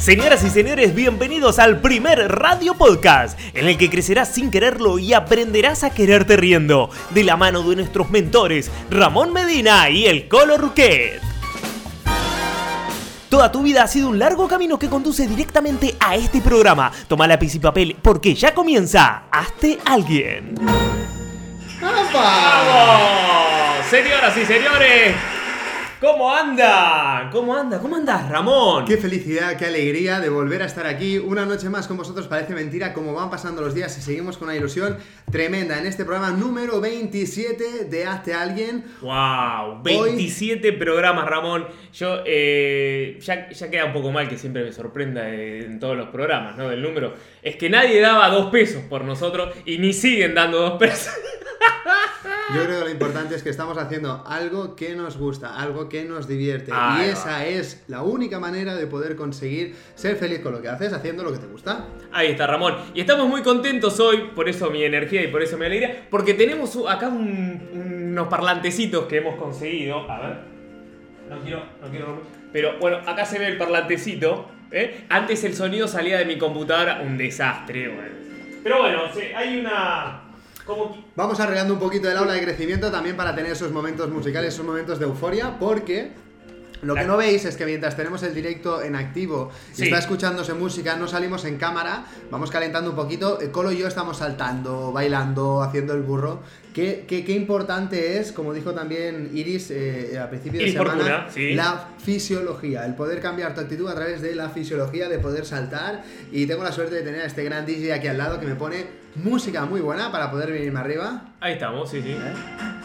Señoras y señores, bienvenidos al primer radio podcast, en el que crecerás sin quererlo y aprenderás a quererte riendo, de la mano de nuestros mentores, Ramón Medina y el Colo Ruquet. Toda tu vida ha sido un largo camino que conduce directamente a este programa. Toma lápiz y papel porque ya comienza Hazte Alguien. ¡Vamos! Señoras y señores, ¿Cómo anda? ¿Cómo anda? ¿Cómo andas, Ramón? Qué felicidad, qué alegría de volver a estar aquí una noche más con vosotros. Parece mentira cómo van pasando los días y seguimos con una ilusión tremenda en este programa número 27 de Hazte Alguien. ¡Wow! 27 programas, Ramón. Yo eh, ya, ya, queda un poco mal que siempre me sorprenda en todos los programas, ¿no? Del número. Es que nadie daba dos pesos por nosotros y ni siguen dando dos pesos. Yo creo que lo importante es que estamos haciendo algo que nos gusta, algo que nos divierte. y esa es la única manera de poder conseguir ser feliz con lo que haces, haciendo lo que te gusta. Ahí está, Ramón. Y estamos muy contentos hoy, por eso mi energía y por eso mi alegría, porque tenemos acá unos parlantecitos que hemos conseguido. A ver. No quiero, no quiero Pero bueno, acá se ve el parlantecito. ¿eh? Antes el sonido salía de mi computadora, un desastre. Pero bueno, hay una Vamos arreglando un poquito el aula de crecimiento también para tener esos momentos musicales, esos momentos de euforia, porque lo que no veis es que mientras tenemos el directo en activo y está escuchándose música, no salimos en cámara, vamos calentando un poquito. Colo y yo estamos saltando, bailando, haciendo el burro. Qué, qué, importante es, como dijo también Iris eh, a principio de semana, la fisiología, el poder cambiar tu actitud a través de la fisiología, de poder saltar. Y tengo la suerte de tener a este gran DJ aquí al lado que me pone música muy buena para poder venirme arriba. Ahí estamos, sí, sí. ¿Eh?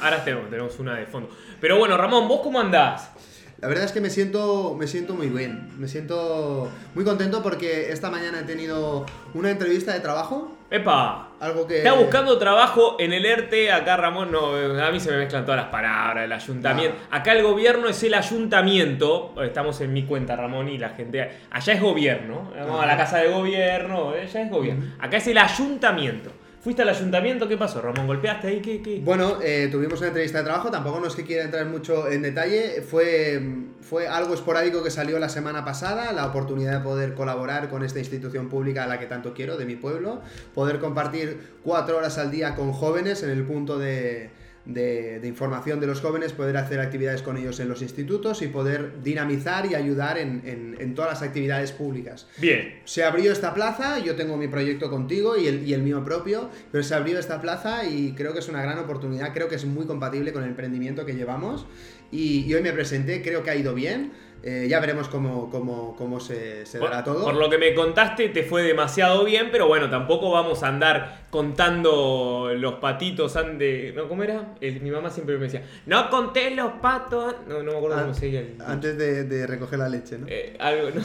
Ahora tenemos, tenemos una de fondo. Pero bueno, Ramón, ¿vos cómo andás? La verdad es que me siento, me siento muy bien, me siento muy contento porque esta mañana he tenido una entrevista de trabajo. ¡Epa! Algo que... Está buscando trabajo en el ERTE, acá Ramón, no, a mí se me mezclan todas las palabras, el ayuntamiento. Acá el gobierno es el ayuntamiento, estamos en mi cuenta Ramón y la gente, allá es gobierno, vamos a la casa de gobierno, allá es gobierno. Acá es el ayuntamiento. ¿Fuiste al ayuntamiento? ¿Qué pasó, Ramón? ¿Golpeaste ahí? ¿Qué? Bueno, eh, tuvimos una entrevista de trabajo, tampoco no es que quiera entrar mucho en detalle, fue, fue algo esporádico que salió la semana pasada, la oportunidad de poder colaborar con esta institución pública a la que tanto quiero, de mi pueblo, poder compartir cuatro horas al día con jóvenes en el punto de de, información de los jóvenes, poder hacer actividades con ellos en los institutos y poder dinamizar y ayudar en, todas las actividades públicas. Bien. Se abrió esta plaza, yo tengo mi proyecto contigo y el, y el mío propio, pero se abrió esta plaza y creo que es una gran oportunidad, creo que es muy compatible con el emprendimiento que llevamos y, y hoy me presenté, creo que ha ido bien. Eh, ya veremos cómo, cómo, cómo se, se dará todo. Por lo que me contaste, te fue demasiado bien, pero bueno, tampoco vamos a andar contando los patitos de. ¿No? ¿Cómo era? mi mamá siempre me decía, no conté los patos. No, no me acuerdo cómo se el. Antes de, de, recoger la leche, ¿no? Eh, algo, ¿no?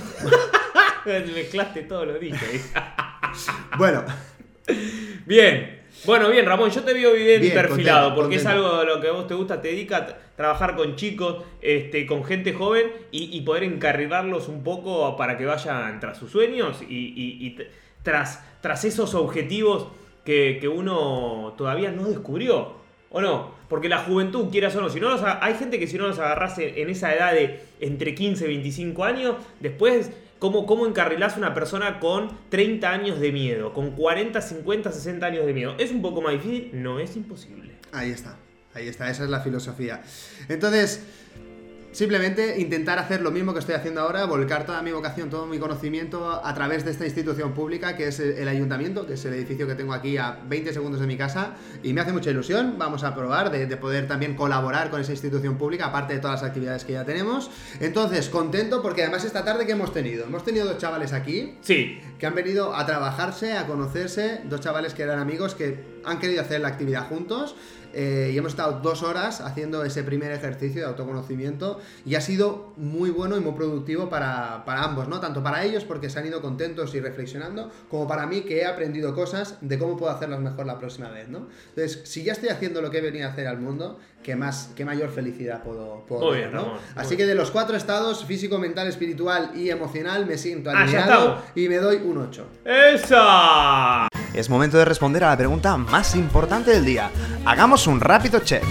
Mezclaste todo lo dicho. bueno. Bien. Bueno, bien, Ramón, yo te veo bien, perfilado, porque es algo de lo que a vos te gusta, te dedica a trabajar con chicos, este, con gente joven y, poder encarrilarlos un poco para que vayan tras sus sueños y, tras, tras esos objetivos que, uno todavía no descubrió. ¿O no? Porque la juventud, quieras o no, si no hay gente que si no los agarrase en esa edad de entre 15 y 25 años, después ¿Cómo, ¿Cómo encarrilás una persona con 30 años de miedo? Con 40, 50, 60 años de miedo. ¿Es un poco más difícil? No es imposible. Ahí está. Ahí está, esa es la filosofía. Entonces, Simplemente intentar hacer lo mismo que estoy haciendo ahora, volcar toda mi vocación, todo mi conocimiento a través de esta institución pública que es el ayuntamiento, que es el edificio que tengo aquí a 20 segundos de mi casa y me hace mucha ilusión, vamos a probar de, poder también colaborar con esa institución pública, aparte de todas las actividades que ya tenemos. Entonces, contento porque además esta tarde que hemos tenido, hemos tenido dos chavales aquí sí. que han venido a trabajarse, a conocerse, dos chavales que eran amigos que han querido hacer la actividad juntos eh, y hemos estado dos horas haciendo ese primer ejercicio de autoconocimiento y ha sido muy bueno y muy productivo para, ambos, ¿no? Tanto para ellos porque se han ido contentos y reflexionando, como para mí que he aprendido cosas de cómo puedo hacerlas mejor la próxima vez, ¿no? Entonces, si ya estoy haciendo lo que he venido a hacer al mundo, ¿qué, más, qué mayor felicidad puedo, puedo tener, ¿no? Así que de los cuatro estados, físico, mental, espiritual y emocional, me siento ah, alineado y me doy un 8. ¡Esa! Es momento de responder a la pregunta más importante del día. Hagamos un rápido check.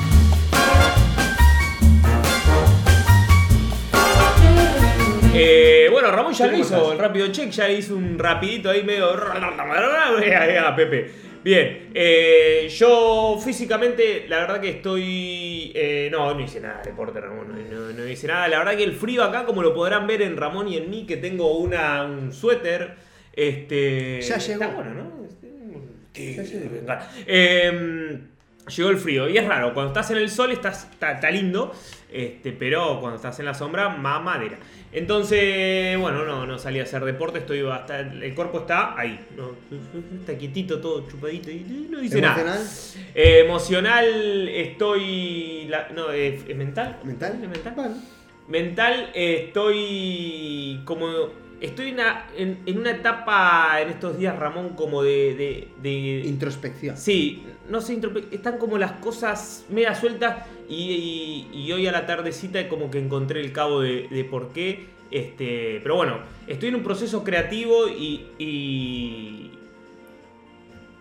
Eh, bueno, Ramón ya lo hizo, el rápido check, ya hizo un rapidito ahí medio... Pepe. Bien, eh, yo físicamente, la verdad que estoy. Eh, no, no hice nada de deporte, Ramón. No, hice nada. La verdad que el frío acá, como lo podrán ver en Ramón y en mí, que tengo una, un suéter. Este. Ya llegó. Está bueno, ¿no? Ya llegó. Eh, llegó el frío. Y es raro, cuando estás en el sol estás, está, lindo, este, pero cuando estás en la sombra, más madera. Entonces, bueno, no, no salí a hacer deporte, estoy hasta, el cuerpo está ahí, está quietito, todo chupadito y no dice nada. Eh, emocional, estoy, no, es, mental. Mental. mental. Mental, estoy como Estoy en una, etapa en estos días, Ramón, como de, Introspección. Sí, no sé, están como las cosas media sueltas y, hoy a la tardecita como que encontré el cabo de, por qué. Este, pero bueno, estoy en un proceso creativo y, y,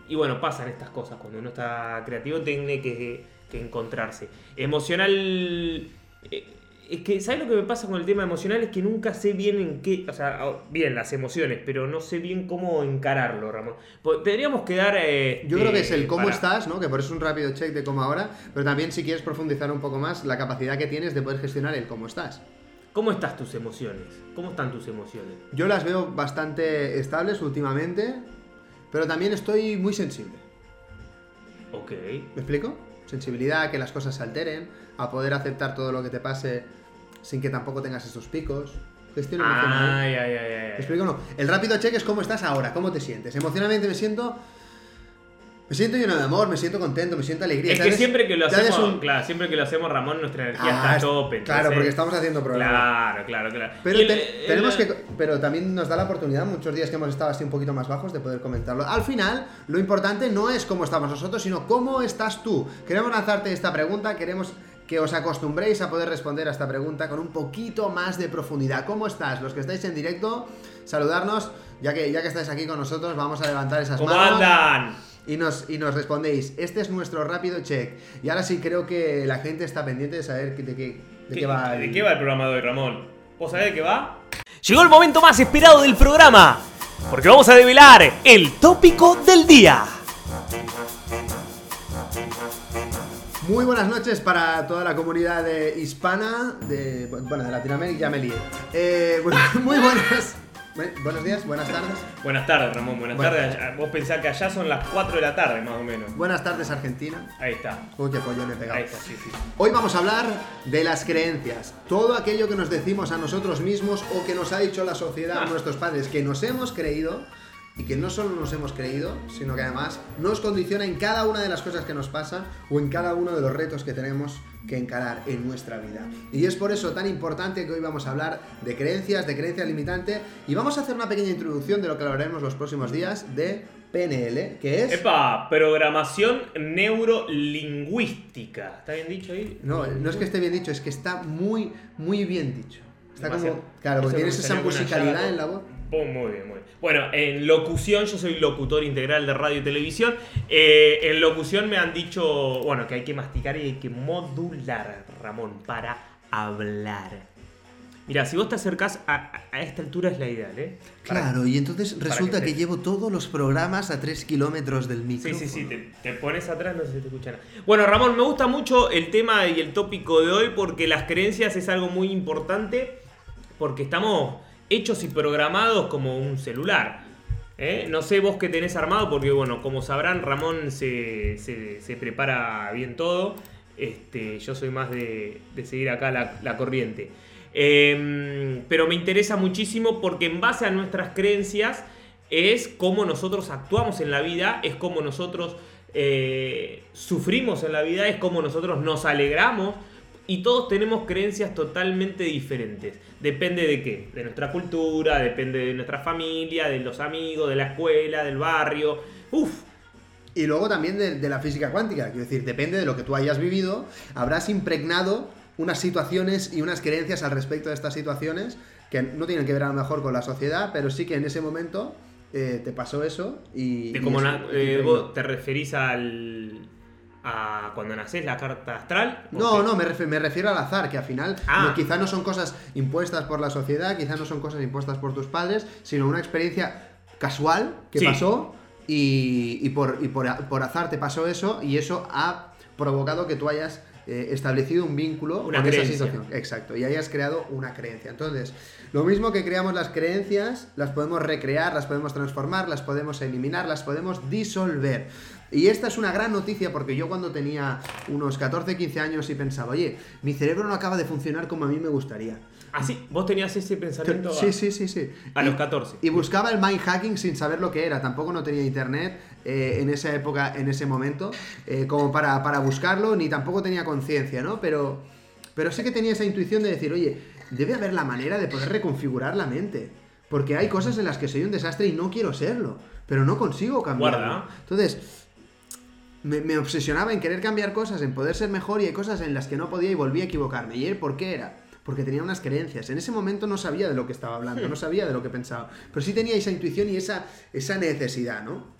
y bueno, pasan estas cosas. Cuando uno está creativo tiene que, que encontrarse. Emocional... Eh, es que, ¿sabes lo que me pasa con el tema emocional? Es que nunca sé bien en qué, o sea, bien las emociones, pero no sé bien cómo encararlo, Ramón. Deberíamos quedar... Eh, Yo creo que es el cómo estás, ¿no? Que por eso es un rápido check de cómo ahora, pero también si quieres profundizar un poco más, la capacidad que tienes de poder gestionar el cómo estás. ¿Cómo estás tus emociones? ¿Cómo están tus emociones? Yo las veo bastante estables últimamente, pero también estoy muy sensible. Ok. ¿Me explico? Sensibilidad, a que las cosas se alteren, a poder aceptar todo lo que te pase sin que tampoco tengas esos picos. Gestión emocional. Ay, ay, ay, ay. explico no? El rápido check es cómo estás ahora, cómo te sientes. Emocionalmente me siento. Me siento lleno de amor, me siento contento, me siento alegría. Es que siempre que lo hacemos, claro, siempre que lo hacemos, Ramón, nuestra energía está a ah, tope. Claro, porque estamos haciendo programas. Claro, claro, claro. Pero, tenemos que, pero también nos da la oportunidad, muchos días que hemos estado así un poquito más bajos, de poder comentarlo. Al final, lo importante no es cómo estamos nosotros, sino cómo estás tú. Queremos lanzarte esta pregunta, queremos que os acostumbréis a poder responder a esta pregunta con un poquito más de profundidad. ¿Cómo estás? Los que estáis en directo, saludarnos, ya que, ya que estáis aquí con nosotros, vamos a levantar esas ¿Cómo manos. andan? Y nos, y nos respondéis, este es nuestro rápido check. Y ahora sí creo que la gente está pendiente de saber de qué, de qué, va. El... ¿De qué va el programa de hoy, Ramón? ¿Vos sabés de qué va? Llegó el momento más esperado del programa, porque vamos a develar el tópico del día. Muy buenas noches para toda la comunidad hispana, de, bueno, de Latinoamérica, ya me lié. Eh, muy buenas. Buenos días, buenas tardes. Buenas tardes, Ramón, buenas tardes. Vos pensás que allá son las 4 de la tarde, más o menos. Buenas tardes, Argentina. Ahí está. Uy, qué pollo he pegado. Ahí está, sí, sí. Hoy vamos a hablar de las creencias. Todo aquello que nos decimos a nosotros mismos o que nos ha dicho la sociedad, ah. nuestros padres, que nos hemos creído y que no solo nos hemos creído, sino que además nos condiciona en cada una de las cosas que nos pasa o en cada uno de los retos que tenemos que encarar en nuestra vida. Y es por eso tan importante que hoy vamos a hablar de creencias, de creencias limitantes y vamos a hacer una pequeña introducción de lo que hablaremos los próximos días de PNL, que es... ¡Epa! Programación neurolingüística. ¿Está bien dicho ahí? No, no es que esté bien dicho, es que está muy, muy bien dicho. Está como... Claro, porque tienes esa musicalidad en la voz. Muy bien, muy bien. Bueno, en locución, yo soy locutor integral de radio y televisión. Eh, en locución me han dicho, bueno, que hay que masticar y hay que modular, Ramón, para hablar. Mira, si vos te acercás a, esta altura es la ideal, ¿eh? claro, y entonces resulta que, llevo todos los programas a 3 kilómetros del micro. Sí, sí, sí, te, pones atrás, no sé si te escuchan. Bueno, Ramón, me gusta mucho el tema y el tópico de hoy porque las creencias es algo muy importante porque estamos hechos y programados como un celular. ¿eh? No sé vos qué tenés armado, porque bueno, como sabrán, Ramón se, prepara bien todo. Este, yo soy más de, seguir acá la, corriente. Em, pero me interesa muchísimo porque en base a nuestras creencias es cómo nosotros actuamos en la vida, es cómo nosotros eh, sufrimos en la vida, es cómo nosotros nos alegramos, y todos tenemos creencias totalmente diferentes. Depende de qué, de nuestra cultura, depende de nuestra familia, de los amigos, de la escuela, del barrio. Uf. Y luego también de, la física cuántica, quiero decir, depende de lo que tú hayas vivido, habrás impregnado unas situaciones y unas creencias al respecto de estas situaciones que no tienen que ver a lo mejor con la sociedad, pero sí que en ese momento eh, te pasó eso y... De como eh, te referís al a cuando naces la carta astral? No, no, me, me, refiero al azar, que al final ah. quizá no son cosas impuestas por la sociedad, quizá no son cosas impuestas por tus padres, sino una experiencia casual que pasó y, por, por, azar te pasó eso y eso ha provocado que tú hayas eh, establecido un vínculo una con esa situación. Exacto, y hayas creado una creencia. Entonces, lo mismo que creamos las creencias, las podemos recrear, las podemos transformar, las podemos eliminar, las podemos disolver. Y esta es una gran noticia porque yo cuando tenía unos 14, 15 años y pensaba, oye, mi cerebro no acaba de funcionar como a mí me gustaría. Ah, sí, vos tenías ese pensamiento. Sí, sí, sí, sí. A los 14. Y buscaba el mind hacking sin saber lo que era. Tampoco no tenía internet eh, en esa época, en ese momento, eh, como para, para, buscarlo, ni tampoco tenía conciencia, ¿no? Pero, pero sí que tenía esa intuición de decir, oye, debe haber la manera de poder reconfigurar la mente. Porque hay cosas en las que soy un desastre y no quiero serlo. Pero no consigo cambiarlo. Entonces, me, obsesionaba en querer cambiar cosas, en poder ser mejor y hay cosas en las que no podía y volví a equivocarme. ¿Y por qué era? porque tenía unas creencias. En ese momento no sabía de lo que estaba hablando, no sabía de lo que pensaba, pero sí tenía esa intuición y esa, esa necesidad, ¿no?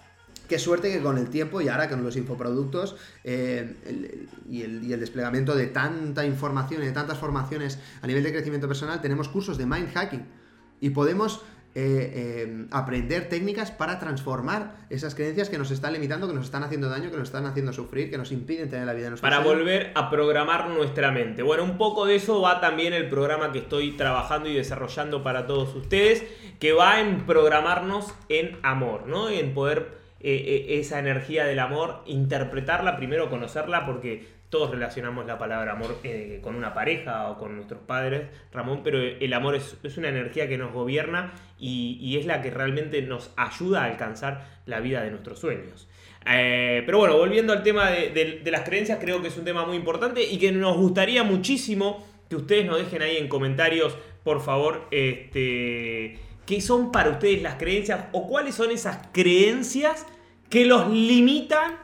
Qué suerte que con el tiempo y ahora con los infoproductos eh, y, el, y, el, desplegamiento de tanta información y de tantas formaciones a nivel de crecimiento personal, tenemos cursos de mind hacking y podemos eh, em, aprender técnicas para transformar esas creencias que nos están limitando, que nos están haciendo daño, que nos están haciendo sufrir, que nos impiden tener la vida en Para volver a programar nuestra mente. Bueno, un poco de eso va también el programa que estoy trabajando y desarrollando para todos ustedes, que va en programarnos en amor, ¿no? En poder eh, eh, esa energía del amor, interpretarla, primero conocerla, porque todos relacionamos la palabra amor eh, con una pareja o con nuestros padres, Ramón, pero el amor es, una energía que nos gobierna y, es la que realmente nos ayuda a alcanzar la vida de nuestros sueños. Pero bueno, volviendo al tema de, las creencias, creo que es un tema muy importante y que nos gustaría muchísimo que ustedes nos dejen ahí en comentarios, por favor, este, qué son para ustedes las creencias o cuáles son esas creencias que los limitan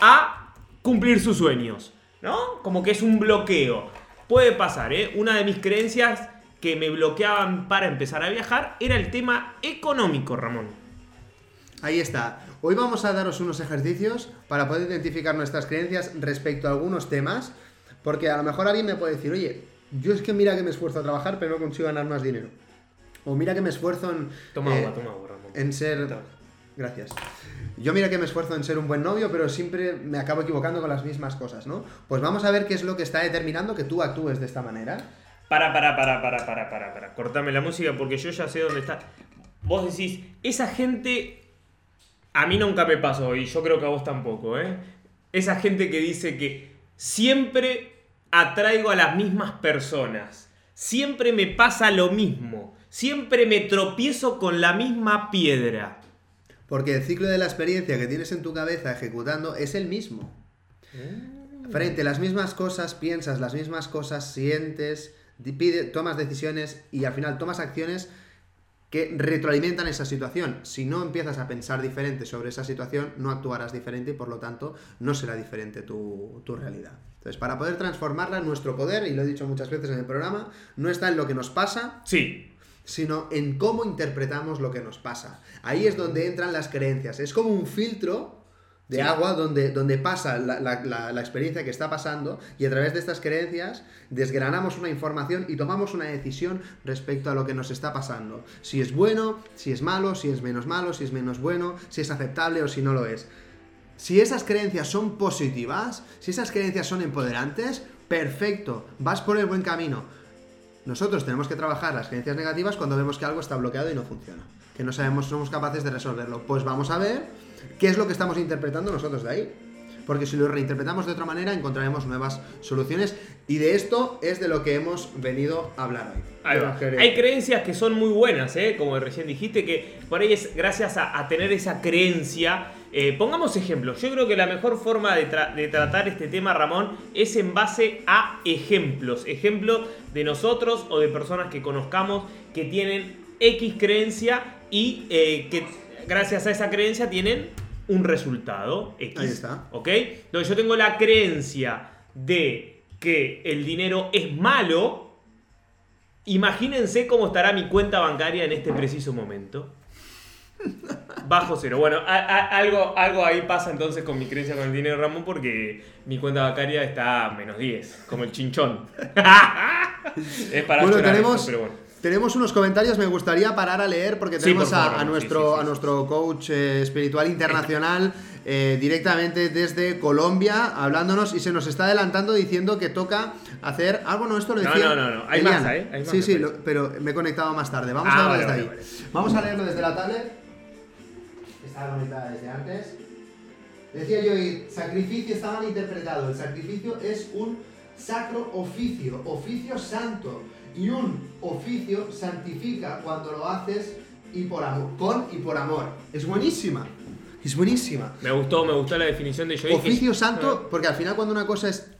a cumplir sus sueños. ¿no? Como que es un bloqueo. Puede pasar, ¿eh? Una de mis creencias que me bloqueaban para empezar a viajar era el tema económico, Ramón. Ahí está. Hoy vamos a daros unos ejercicios para poder identificar nuestras creencias respecto a algunos temas, porque a lo mejor alguien me puede decir, oye, yo es que mira que me esfuerzo a trabajar, pero no consigo ganar más dinero. O mira que me esfuerzo en... Toma agua, toma agua, Ramón. En ser... Gracias. Yo mira que me esfuerzo en ser un buen novio, pero siempre me acabo equivocando con las mismas cosas, ¿no? Pues vamos a ver qué es lo que está determinando que tú actúes de esta manera. Para, para, para, para, para, para, para. Cortame la música porque yo ya sé dónde está. Vos decís, esa gente a mí nunca me pasó y yo creo que a vos tampoco, ¿eh? Esa gente que dice que siempre atraigo a las mismas personas. Siempre me pasa lo mismo. Siempre me tropiezo con la misma piedra. Porque el ciclo de la experiencia que tienes en tu cabeza ejecutando es el mismo. Mm. Frente a las mismas cosas, piensas las mismas cosas, sientes, tomas decisiones y al final tomas acciones que retroalimentan esa situación. Si no empiezas a pensar diferente sobre esa situación, no actuarás diferente y por lo tanto no será diferente tu, tu, realidad. Entonces, para poder transformarla, nuestro poder, y lo he dicho muchas veces en el programa, no está en lo que nos pasa, sí sino en cómo interpretamos lo que nos pasa. Ahí es donde entran las creencias. Es como un filtro de agua donde, donde pasa la, experiencia que está pasando y a través de estas creencias desgranamos una información y tomamos una decisión respecto a lo que nos está pasando. Si es bueno, si es malo, si es menos malo, si es menos bueno, si es aceptable o si no lo es. Si esas creencias son positivas, si esas creencias son empoderantes, perfecto, vas por el buen camino. Nosotros tenemos que trabajar las creencias negativas cuando vemos que algo está bloqueado y no funciona. Que no sabemos, somos capaces de resolverlo. Pues vamos a ver qué es lo que estamos interpretando nosotros de ahí. Porque si lo reinterpretamos de otra manera, encontraremos nuevas soluciones. Y de esto es de lo que hemos venido a hablar hoy. Hay creencias que son muy buenas, ¿eh? como recién dijiste, que por ahí es gracias a tener esa creencia eh, pongamos ejemplos. Yo creo que la mejor forma de, tratar este tema, Ramón, es en base a ejemplos. Ejemplos de nosotros o de personas que conozcamos que tienen X creencia y eh, que gracias a esa creencia tienen un resultado X. Ahí está. ¿Ok? Entonces yo tengo la creencia de que el dinero es malo. Imagínense cómo estará mi cuenta bancaria en este preciso momento. Bajo cero. Bueno, algo, algo ahí pasa entonces con mi creencia con el dinero Ramón porque mi cuenta bancaria está a menos 10, como el chinchón. es para bueno, tenemos, pero bueno. Tenemos unos comentarios, me gustaría parar a leer porque tenemos a, nuestro, a nuestro coach eh, espiritual internacional eh, directamente desde Colombia hablándonos y se nos está adelantando diciendo que toca hacer algo, no, esto lo decía. No, no, no, hay más, ¿eh? sí, sí, pero me he conectado más tarde. Vamos a ah, verlo desde ahí. Vamos a leerlo desde la tablet. Estaba conectada desde antes. Decía yo, sacrificio está mal interpretado. El sacrificio es un sacro oficio, oficio santo. Y un oficio santifica cuando lo haces y por amor, con y por amor. Es buenísima. Es buenísima. Me gustó, me gustó la definición de yo. Oficio santo, ah. porque al final cuando una cosa es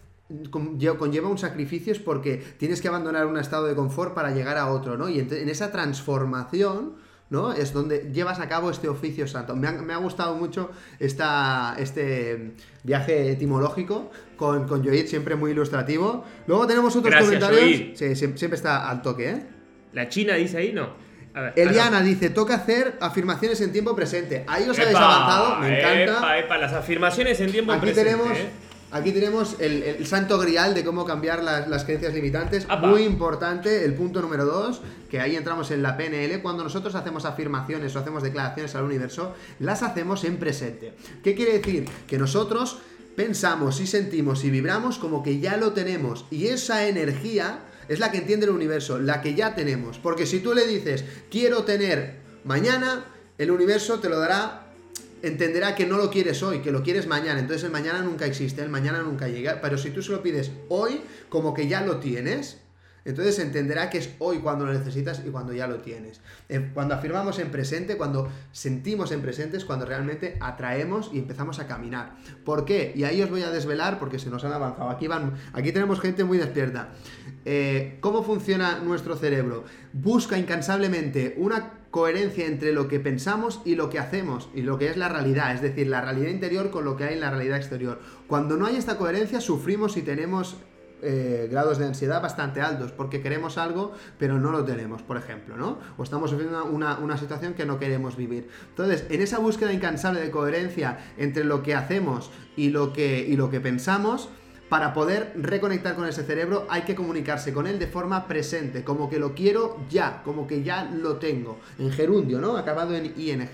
conlleva un sacrificio es porque tienes que abandonar un estado de confort para llegar a otro, ¿no? Y en esa transformación, ¿no? Es donde llevas a cabo este oficio santo. Me ha, gustado mucho esta, este viaje etimológico con, con Joid, siempre muy ilustrativo. Luego tenemos otros comentarios. Sí, siempre está al toque, ¿eh? ¿La China dice ahí? No. Eliana dice, toca hacer afirmaciones en tiempo presente. Ahí os habéis avanzado, me encanta. Epa, las afirmaciones en tiempo aquí presente. Tenemos, ¿eh? Aquí tenemos el, santo grial de cómo cambiar las, creencias limitantes. Muy importante, el punto número dos, que ahí entramos en la PNL. Cuando nosotros hacemos afirmaciones o hacemos declaraciones al universo, las hacemos en presente. ¿Qué quiere decir? Que nosotros pensamos y sentimos y vibramos como que ya lo tenemos. Y esa energía es la que entiende el universo, la que ya tenemos. Porque si tú le dices, quiero tener mañana, el universo te lo dará entenderá que no lo quieres hoy, que lo quieres mañana. Entonces el mañana nunca existe, el mañana nunca llega. Pero si tú se lo pides hoy, como que ya lo tienes, entonces entenderá que es hoy cuando lo necesitas y cuando ya lo tienes. Cuando afirmamos en presente, cuando sentimos en presente es cuando realmente atraemos y empezamos a caminar. ¿Por qué? Y ahí os voy a desvelar porque se nos han avanzado. Aquí, van, aquí tenemos gente muy despierta. Eh, ¿Cómo funciona nuestro cerebro? Busca incansablemente una coherencia entre lo que pensamos y lo que hacemos y lo que es la realidad, es decir, la realidad interior con lo que hay en la realidad exterior. Cuando no hay esta coherencia sufrimos y tenemos eh, grados de ansiedad bastante altos porque queremos algo pero no lo tenemos, por ejemplo, ¿no? O estamos sufriendo una, una, situación que no queremos vivir. Entonces, en esa búsqueda incansable de coherencia entre lo que hacemos y lo que, y lo que pensamos, para poder reconectar con ese cerebro hay que comunicarse con él de forma presente, como que lo quiero ya, como que ya lo tengo, en gerundio, ¿no? Acabado en ING.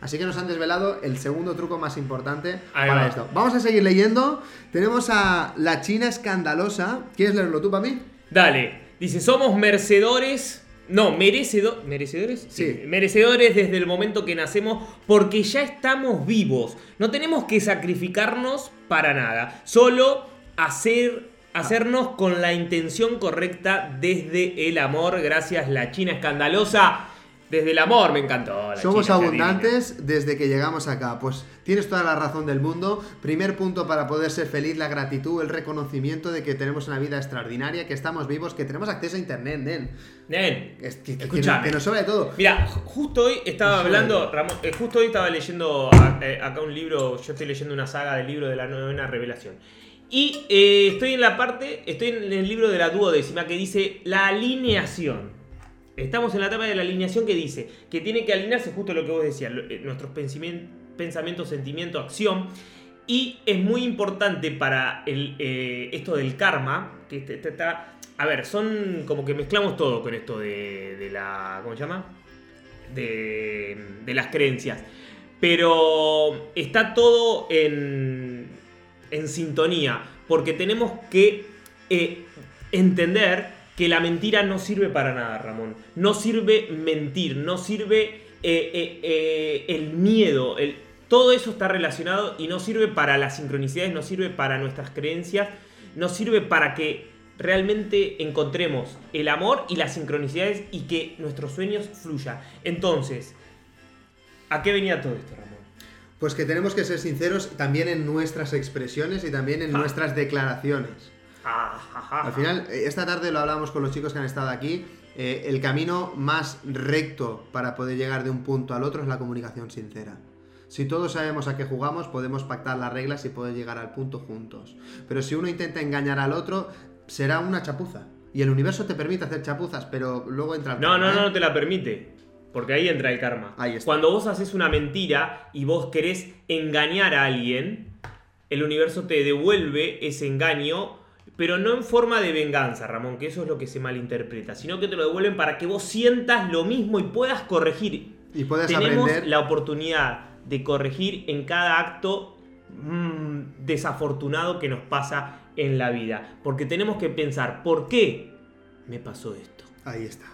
Así que nos han desvelado el segundo truco más importante para esto. Vamos a seguir leyendo. Tenemos a la China escandalosa. ¿Quieres leerlo tú para mí? Dale. Dice, somos merecedores... No, merecedores. ¿Merecedores? Sí. Merecedores desde el momento que nacemos porque ya estamos vivos. No tenemos que sacrificarnos para nada. Solo hacer, hacernos con la intención correcta desde el amor. Gracias, la China escandalosa. Desde el amor me encantó. Somos abundantes desde que llegamos acá. Pues tienes toda la razón del mundo. Primer punto para poder ser feliz, la gratitud, el reconocimiento de que tenemos una vida extraordinaria, que estamos vivos, que tenemos acceso a internet, nen. Nen, que, que, nos sobra de todo. Mira, justo hoy estaba hablando, Ramón, eh, justo hoy estaba leyendo eh, acá un libro, yo estoy leyendo una saga del libro de la novena revelación. Y eh, estoy en la parte, estoy en el libro de la duodécima que dice la alineación. Estamos en la etapa de la alineación que dice que tiene que alinearse justo lo que vos decías, eh, nuestros pensamientos, sentimientos, acción. Y es muy importante para eh, esto del karma, que este, este está... A ver, son como que mezclamos todo con esto de, de la... ¿Cómo se llama? De, de las creencias. Pero está todo en en sintonía, porque tenemos que eh, entender que la mentira no sirve para nada, Ramón. No sirve mentir, no sirve eh, eh, el miedo, todo eso está relacionado y no sirve para las sincronicidades, no sirve para nuestras creencias, no sirve para que realmente encontremos el amor y las sincronicidades y que nuestros sueños fluyan. Entonces, ¿a qué venía todo esto, Ramón? Pues que tenemos que ser sinceros también en nuestras expresiones y también en ah. nuestras declaraciones. Ah, Al final, eh, esta tarde lo hablamos con los chicos que han estado aquí. Eh, el camino más recto para poder llegar de un punto al otro es la comunicación sincera. Si todos sabemos a qué jugamos, podemos pactar las reglas y poder llegar al punto juntos. Pero si uno intenta engañar al otro, será una chapuza. Y el universo te permite hacer chapuzas, pero luego entra el No, no, no, no te la permite. Porque ahí entra el karma. Ahí está. Cuando vos haces una mentira y vos querés engañar a alguien, el universo te devuelve ese engaño, pero no en forma de venganza, Ramón, que eso es lo que se malinterpreta, sino que te lo devuelven para que vos sientas lo mismo y puedas corregir. Y puedas Tenemos aprender. la oportunidad de corregir en cada acto mm, desafortunado que nos pasa en la vida. Porque tenemos que pensar, ¿por qué me pasó esto? Ahí está.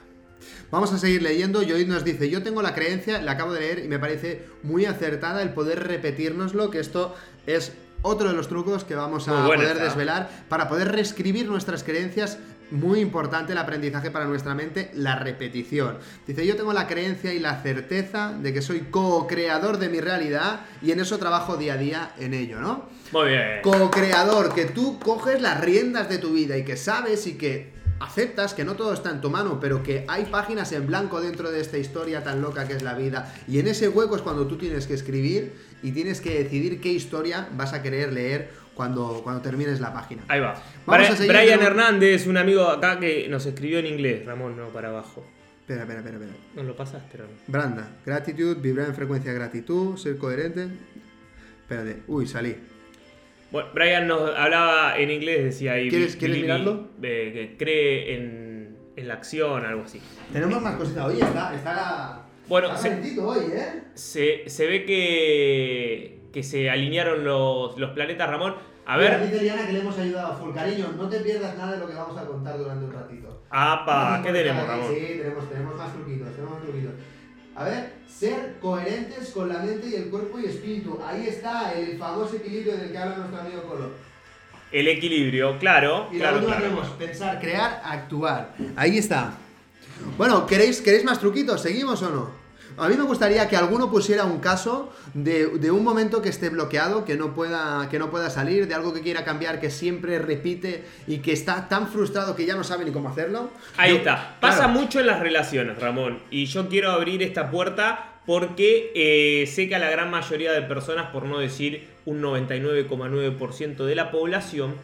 Vamos a seguir leyendo. Yoid nos dice, yo tengo la creencia, la acabo de leer y me parece muy acertada el poder repetirnoslo, que esto es otro de los trucos que vamos a poder desvelar para poder reescribir nuestras creencias. Muy importante el aprendizaje para nuestra mente, la repetición. Dice, yo tengo la creencia y la certeza de que soy co-creador de mi realidad y en eso trabajo día a día en ello, ¿no? Muy bien. co-creador, que tú coges las riendas de tu vida y que sabes y que aceptas que no todo está en tu mano, pero que hay páginas en blanco dentro de esta historia tan loca que es la vida. Y en ese hueco es cuando tú tienes que escribir y tienes que decidir qué historia vas a querer leer cuando, cuando termines la página. Ahí va. Vamos Bri- a seguir Brian con- Hernández, un amigo acá que nos escribió en inglés, Ramón, no para abajo. Espera, espera, espera, espera. No lo pasaste, Ramón. Branda, gratitud, vibrar en frecuencia de gratitud, ser coherente. Espérate, uy, salí. Bueno, Brian nos hablaba en inglés, decía ahí. ¿Quieres- quieres mirarlo? eh, que cree en, en la acción, algo así. Tenemos más cositas. Oye, está, está la... Bueno, está se- hoy, ¿eh? Se, se ve que, que se alinearon los, los planetas, Ramón. A Mira, ver. Dice Liana que le hemos ayudado full. Cariño, no te pierdas nada de lo que vamos a contar durante un ratito. ¡Apa! ¿Qué tenemos. Ramón? Sí, tenemos, tenemos más truquitos, tenemos. A ver, ser coherentes con la mente y el cuerpo y espíritu. Ahí está el famoso equilibrio del que habla nuestro amigo Colo. El equilibrio, claro. Y la claro, claro. tenemos pensar, crear, actuar. Ahí está. Bueno, ¿queréis, ¿queréis más truquitos? ¿Seguimos o no? A mí me gustaría que alguno pusiera un caso de, de un momento que esté bloqueado, que no, pueda, que no pueda salir, de algo que quiera cambiar, que siempre repite y que está tan frustrado que ya no sabe ni cómo hacerlo. Ahí Yo- está. Pasa claro, mucho en las relaciones, Ramón. Y yo quiero abrir esta puerta porque eh, sé que a la gran mayoría de personas, por no decir un 99,9% de la población,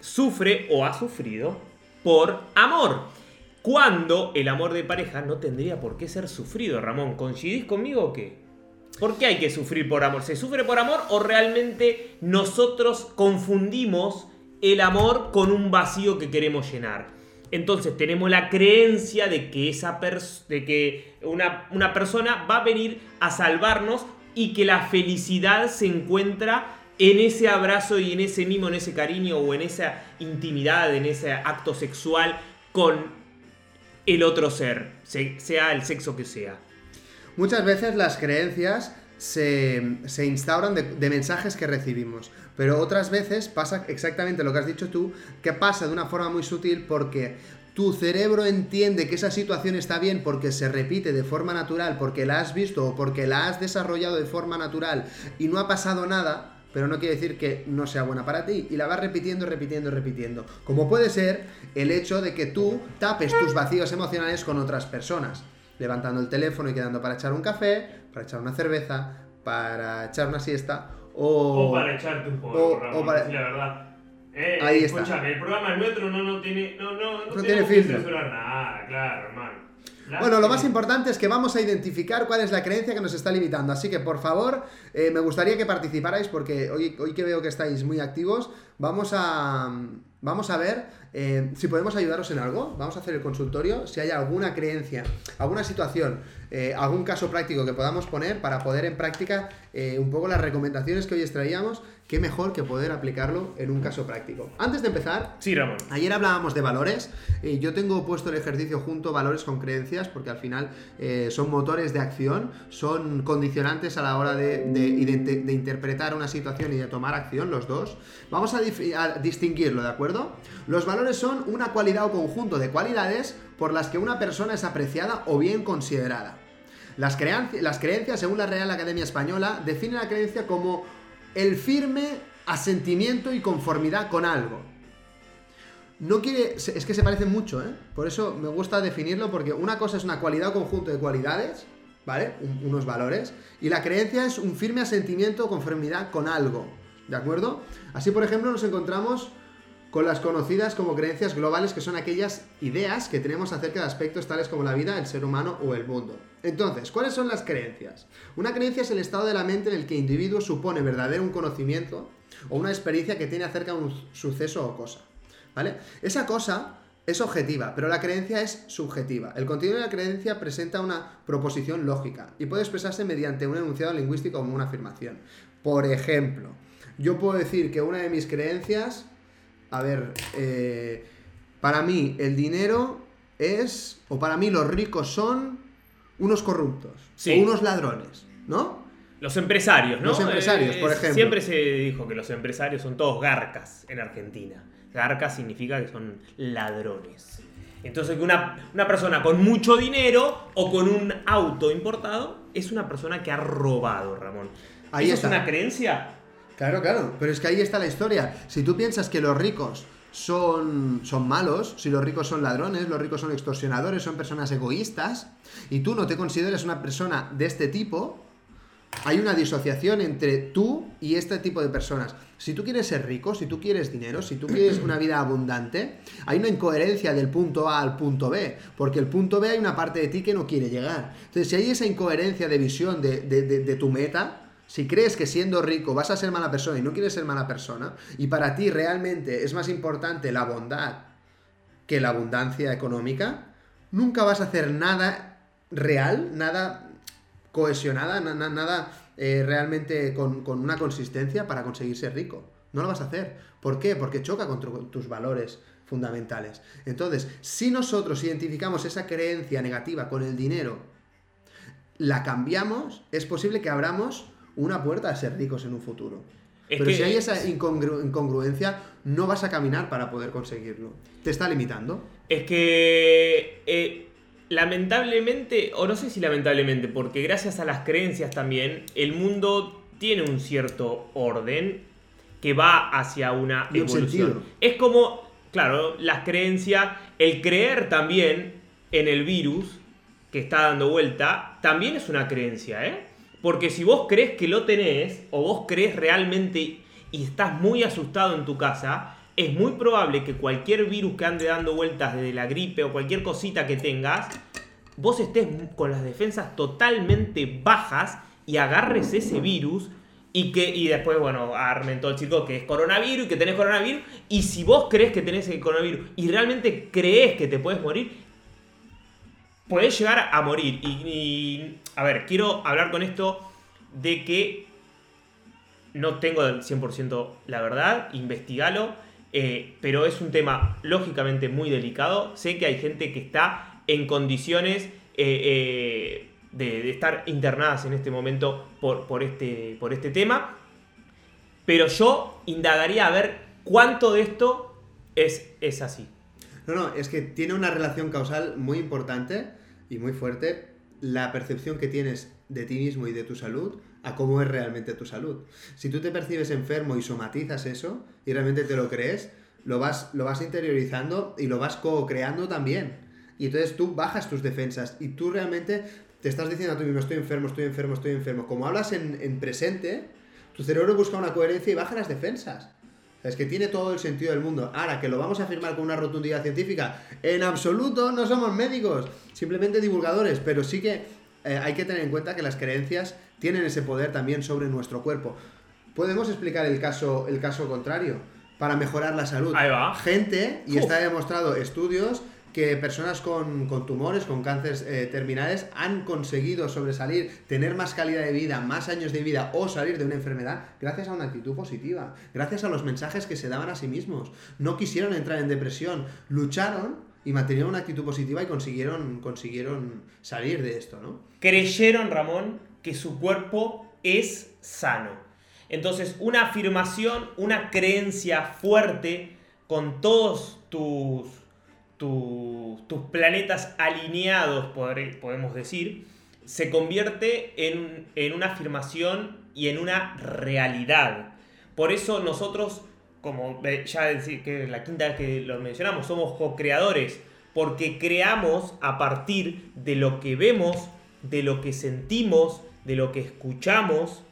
sufre o ha sufrido por amor. Cuando el amor de pareja no tendría por qué ser sufrido, Ramón. ¿Coincidís conmigo o qué? ¿Por qué hay que sufrir por amor? ¿Se sufre por amor o realmente nosotros confundimos el amor con un vacío que queremos llenar? Entonces tenemos la creencia de que, esa de que una, una persona va a venir a salvarnos y que la felicidad se encuentra en ese abrazo y en ese mimo, en ese cariño o en esa intimidad, en ese acto sexual con el otro ser, se- sea el sexo que sea. Muchas veces las creencias se, se instauran de, de mensajes que recibimos, pero otras veces pasa exactamente lo que has dicho tú, que pasa de una forma muy sutil porque tu cerebro entiende que esa situación está bien porque se repite de forma natural, porque la has visto o porque la has desarrollado de forma natural y no ha pasado nada, pero no quiere decir que no sea buena para ti. Y la vas repitiendo, repitiendo, repitiendo. Como puede ser el hecho de que tú tapes tus vacíos emocionales con otras personas. Levantando el teléfono y quedando para echar un café, para echar una cerveza, para echar una siesta o... echarte un o- Ramón, o para- decir la verdad. Eh, Ahí está. escúchame, el programa nuestro no, no tiene, no, no, No tiene filtro. censurar nada, claro, hermano. Bueno, lo más importante es que vamos a identificar cuál es la creencia que nos está limitando. Así que, por favor, eh, me gustaría que participarais porque hoy, hoy que veo que estáis muy activos, vamos a, vamos a ver eh, si podemos ayudaros en algo. Vamos a hacer el consultorio. Si hay alguna creencia, alguna situación, eh, algún caso práctico que podamos poner para poder en práctica eh, un poco las recomendaciones que hoy extraíamos, qué mejor que poder aplicarlo en un caso práctico. Antes de empezar, Sí, Ramón. Ayer hablábamos de valores. eh, yo tengo puesto el ejercicio junto valores con creencias porque al final eh, son motores de acción, son condicionantes a la hora de, de ident- de interpretar una situación y de tomar acción, los dos. Vamos a, distinguirlo, ¿de acuerdo? Los valores son una cualidad o conjunto de cualidades por las que una persona es apreciada o bien considerada. Las, las creencias, según la Real Academia Española, definen la creencia como el firme asentimiento y conformidad con algo. No quiere. Es que se parecen mucho, ¿eh? Por eso me gusta definirlo, porque una cosa es una cualidad o conjunto de cualidades, ¿vale? Un- unos valores. Y la creencia es un firme asentimiento o conformidad con algo, ¿de acuerdo? Así, por ejemplo, nos encontramos con las conocidas como creencias globales, que son aquellas ideas que tenemos acerca de aspectos tales como la vida, el ser humano o el mundo. Entonces, ¿cuáles son las creencias? Una creencia es el estado de la mente en el que el individuo supone verdadero un conocimiento o una experiencia que tiene acerca de un suceso o cosa. ¿Vale? Esa cosa es objetiva, pero la creencia es subjetiva. El contenido de la creencia presenta una proposición lógica y puede expresarse mediante un enunciado lingüístico como una afirmación. Por ejemplo, yo puedo decir que una de mis creencias a ver, eh, para mí el dinero es, o para mí los ricos son unos corruptos, o unos ladrones, ¿no? Los empresarios, ¿no? Los empresarios, por ejemplo. Siempre se dijo que los empresarios son todos garcas en Argentina. Garcas significa que son ladrones. Entonces, que una, una, persona con mucho dinero o con un auto importado es una persona que ha robado, Ramón. Ahí ¿Eso es una creencia? Claro, claro, pero es que ahí está la historia. Si tú piensas que los ricos son, son malos, si los ricos son ladrones, los ricos son extorsionadores, son personas egoístas, y tú no te consideras una persona de este tipo, hay una disociación entre tú y este tipo de personas. Si tú quieres ser rico, si tú quieres dinero, si tú quieres una vida abundante, hay una incoherencia del punto A al punto B, porque el punto B hay una parte de ti que no quiere llegar. Entonces, si hay esa incoherencia de visión de, de tu meta, si crees que siendo rico vas a ser mala persona y no quieres ser mala persona, y para ti realmente es más importante la bondad que la abundancia económica, nunca vas a hacer nada real, nada cohesionada, nada eh, realmente con, con, una consistencia para conseguir ser rico. No lo vas a hacer. ¿Por qué? Porque choca con tus valores fundamentales. Entonces, si nosotros identificamos esa creencia negativa con el dinero, la cambiamos, es posible que abramos una puerta a ser ricos en un futuro. Pero si hay esa incongruencia, no vas a caminar para poder conseguirlo. Te está limitando. Es que eh, lamentablemente, o no sé si lamentablemente, porque gracias a las creencias también, el mundo tiene un cierto orden que va hacia una evolución. Es como, claro, las creencias, el creer también en el virus que está dando vuelta, también es una creencia, ¿eh? Porque si vos crees que lo tenés, o vos crees realmente y estás muy asustado en tu casa, es muy probable que cualquier virus que ande dando vueltas desde la gripe o cualquier cosita que tengas, vos estés con las defensas totalmente bajas y agarres ese virus y que y después, bueno, armen todo el chico que es coronavirus y que tenés coronavirus. Y si vos crees que tenés el coronavirus y realmente crees que te puedes morir, puedes llegar a morir. Y, a ver, quiero hablar con esto de que no tengo el 100% la verdad, investigalo, eh, pero es un tema lógicamente muy delicado. Sé que hay gente que está en condiciones eh, eh, de, estar internadas en este momento por, por, este, por este tema, pero yo indagaría a ver cuánto de esto es, es así. No, no, es que tiene una relación causal muy importante y muy fuerte la percepción que tienes de ti mismo y de tu salud a cómo es realmente tu salud. Si tú te percibes enfermo y somatizas eso y realmente te lo crees, lo vas, lo vas interiorizando y lo vas co-creando también. Y entonces tú bajas tus defensas y tú realmente te estás diciendo a ti mismo, estoy enfermo, estoy enfermo, estoy enfermo. Como hablas en, en presente, tu cerebro busca una coherencia y baja las defensas. Es que tiene todo el sentido del mundo. Ahora, que lo vamos a afirmar con una rotundidad científica, en absoluto no somos médicos, simplemente divulgadores, pero sí que eh, hay que tener en cuenta que las creencias tienen ese poder también sobre nuestro cuerpo. Podemos explicar el caso, el caso contrario para mejorar la salud. Ahí va. Gente, y está demostrado estudios, que personas con, tumores, con cánceres eh, terminales, han conseguido sobresalir, tener más calidad de vida, más años de vida o salir de una enfermedad gracias a una actitud positiva, gracias a los mensajes que se daban a sí mismos. No quisieron entrar en depresión, lucharon y mantuvieron una actitud positiva y consiguieron, consiguieron salir de esto, ¿no? Creyeron, Ramón, que su cuerpo es sano. Entonces, una afirmación, una creencia fuerte con todos tus tus planetas alineados, podemos decir, se convierte en, una afirmación y en una realidad. Por eso nosotros, como ya decir que la quinta vez que lo mencionamos, somos co-creadores, porque creamos a partir de lo que vemos, de lo que sentimos, de lo que escuchamos,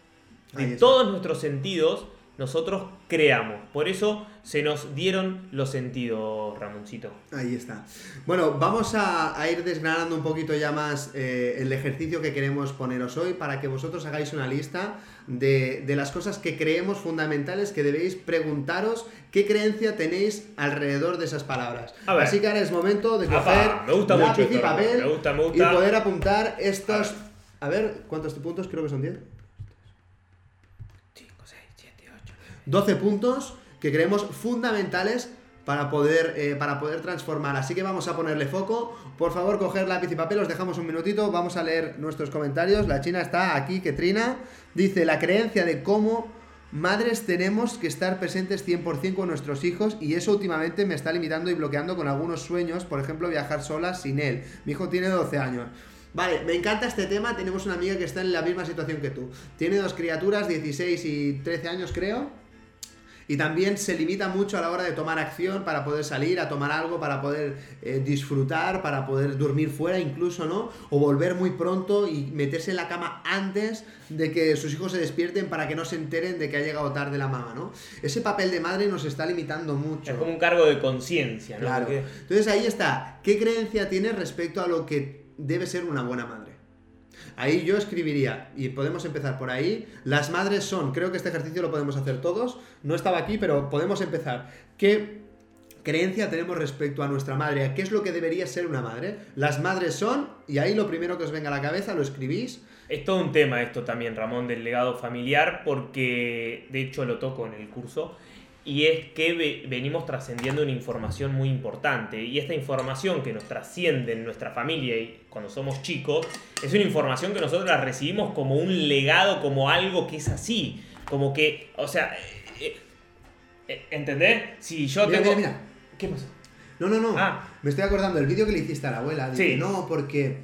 de todos nuestros sentidos, nosotros creamos. Por eso se nos dieron los sentidos, Ramoncito. Ahí está. Bueno, vamos a, ir desgranando un poquito ya más eh, el ejercicio que queremos poneros hoy para que vosotros hagáis una lista de, las cosas que creemos fundamentales que debéis preguntaros qué creencia tenéis alrededor de esas palabras. Así que ahora es momento de coger me gusta mucho y papel y poder apuntar estos... A ver, ¿cuántos puntos? Creo que son 10. 12 puntos que creemos fundamentales para poder, eh, para poder transformar. Así que vamos a ponerle foco. Por favor, coger lápiz y papel, os dejamos un minutito, vamos a leer nuestros comentarios. La China está aquí, que trina. Dice, la creencia de cómo madres tenemos que estar presentes 100% con nuestros hijos y eso últimamente me está limitando y bloqueando con algunos sueños, por ejemplo, viajar sola sin él. Mi hijo tiene 12 años. Vale, me encanta este tema. Tenemos una amiga que está en la misma situación que tú. Tiene dos criaturas, 16 y 13 años creo y también se limita mucho a la hora de tomar acción para poder salir a tomar algo, para poder eh, disfrutar, para poder dormir fuera incluso, ¿no? O volver muy pronto y meterse en la cama antes de que sus hijos se despierten para que no se enteren de que ha llegado tarde la mamá, ¿no? Ese papel de madre nos está limitando mucho. Es como un cargo de conciencia, ¿no? Claro. Entonces ahí está. ¿Qué creencia tienes respecto a lo que debe ser una buena madre? Ahí yo escribiría, y podemos empezar por ahí, las madres son, creo que este ejercicio lo podemos hacer todos, no estaba aquí, pero podemos empezar. ¿Qué creencia tenemos respecto a nuestra madre? ¿Qué es lo que debería ser una madre? Las madres son, y ahí lo primero que os venga a la cabeza, lo escribís. Es todo un tema esto también, Ramón, del legado familiar, porque de hecho lo toco en el curso y es que venimos trascendiendo una información muy importante. Y esta información que nos trasciende en nuestra familia y cuando somos chicos, es una información que nosotros la recibimos como un legado, como algo que es así. Como que, o sea, eh, eh, ¿entendés? Si yo tengo... Mira, mira. ¿Qué pasó? No, no, no. Ah. Me estoy acordando del vídeo que le hiciste a la abuela. sí. No, porque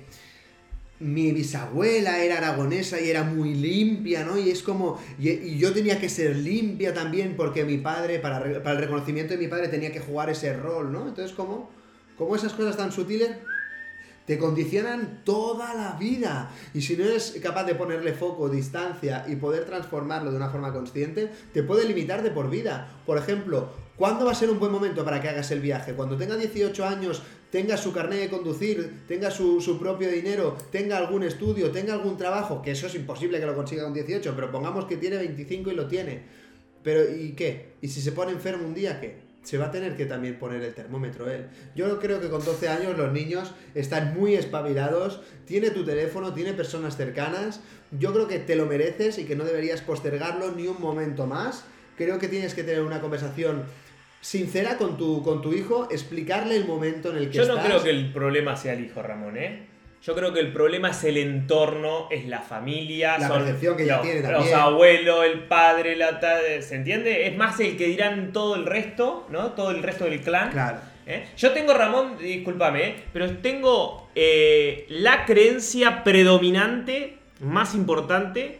mi bisabuela era aragonesa y era muy limpia, ¿no? Y es como, y, yo tenía que ser limpia también porque mi padre, para, para, el reconocimiento de mi padre, tenía que jugar ese rol, ¿no? Entonces, ¿cómo, cómo esas cosas tan sutiles te condicionan toda la vida. Y si no eres capaz de ponerle foco, distancia y poder transformarlo de una forma consciente, te puede limitar de por vida. Por ejemplo, ¿cuándo va a ser un buen momento para que hagas el viaje? Cuando tenga 18 años, tenga su carnet de conducir, tenga su, propio dinero, tenga algún estudio, tenga algún trabajo, que eso es imposible que lo consiga con 18, pero pongamos que tiene 25 y lo tiene. Pero ¿y qué? ¿Y si se pone enfermo un día qué? Se va a tener que también poner el termómetro él. Yo creo que con 12 años los niños están muy espabilados, tiene tu teléfono, tiene personas cercanas. Yo creo que te lo mereces y que no deberías postergarlo ni un momento más. Creo que tienes que tener una conversación sincera con tu, con tu hijo, explicarle el momento en el que Yo no creo que el problema sea el hijo, Ramón, ¿eh? Yo creo que el problema es el entorno, es la familia, la percepción que ya tiene también. Los abuelos, el padre, la ¿se entiende? Es más el que dirán todo el resto, ¿no? Todo el resto del clan. Claro. ¿eh? Yo tengo, Ramón, discúlpame, ¿eh? pero tengo eh, la creencia predominante, más importante,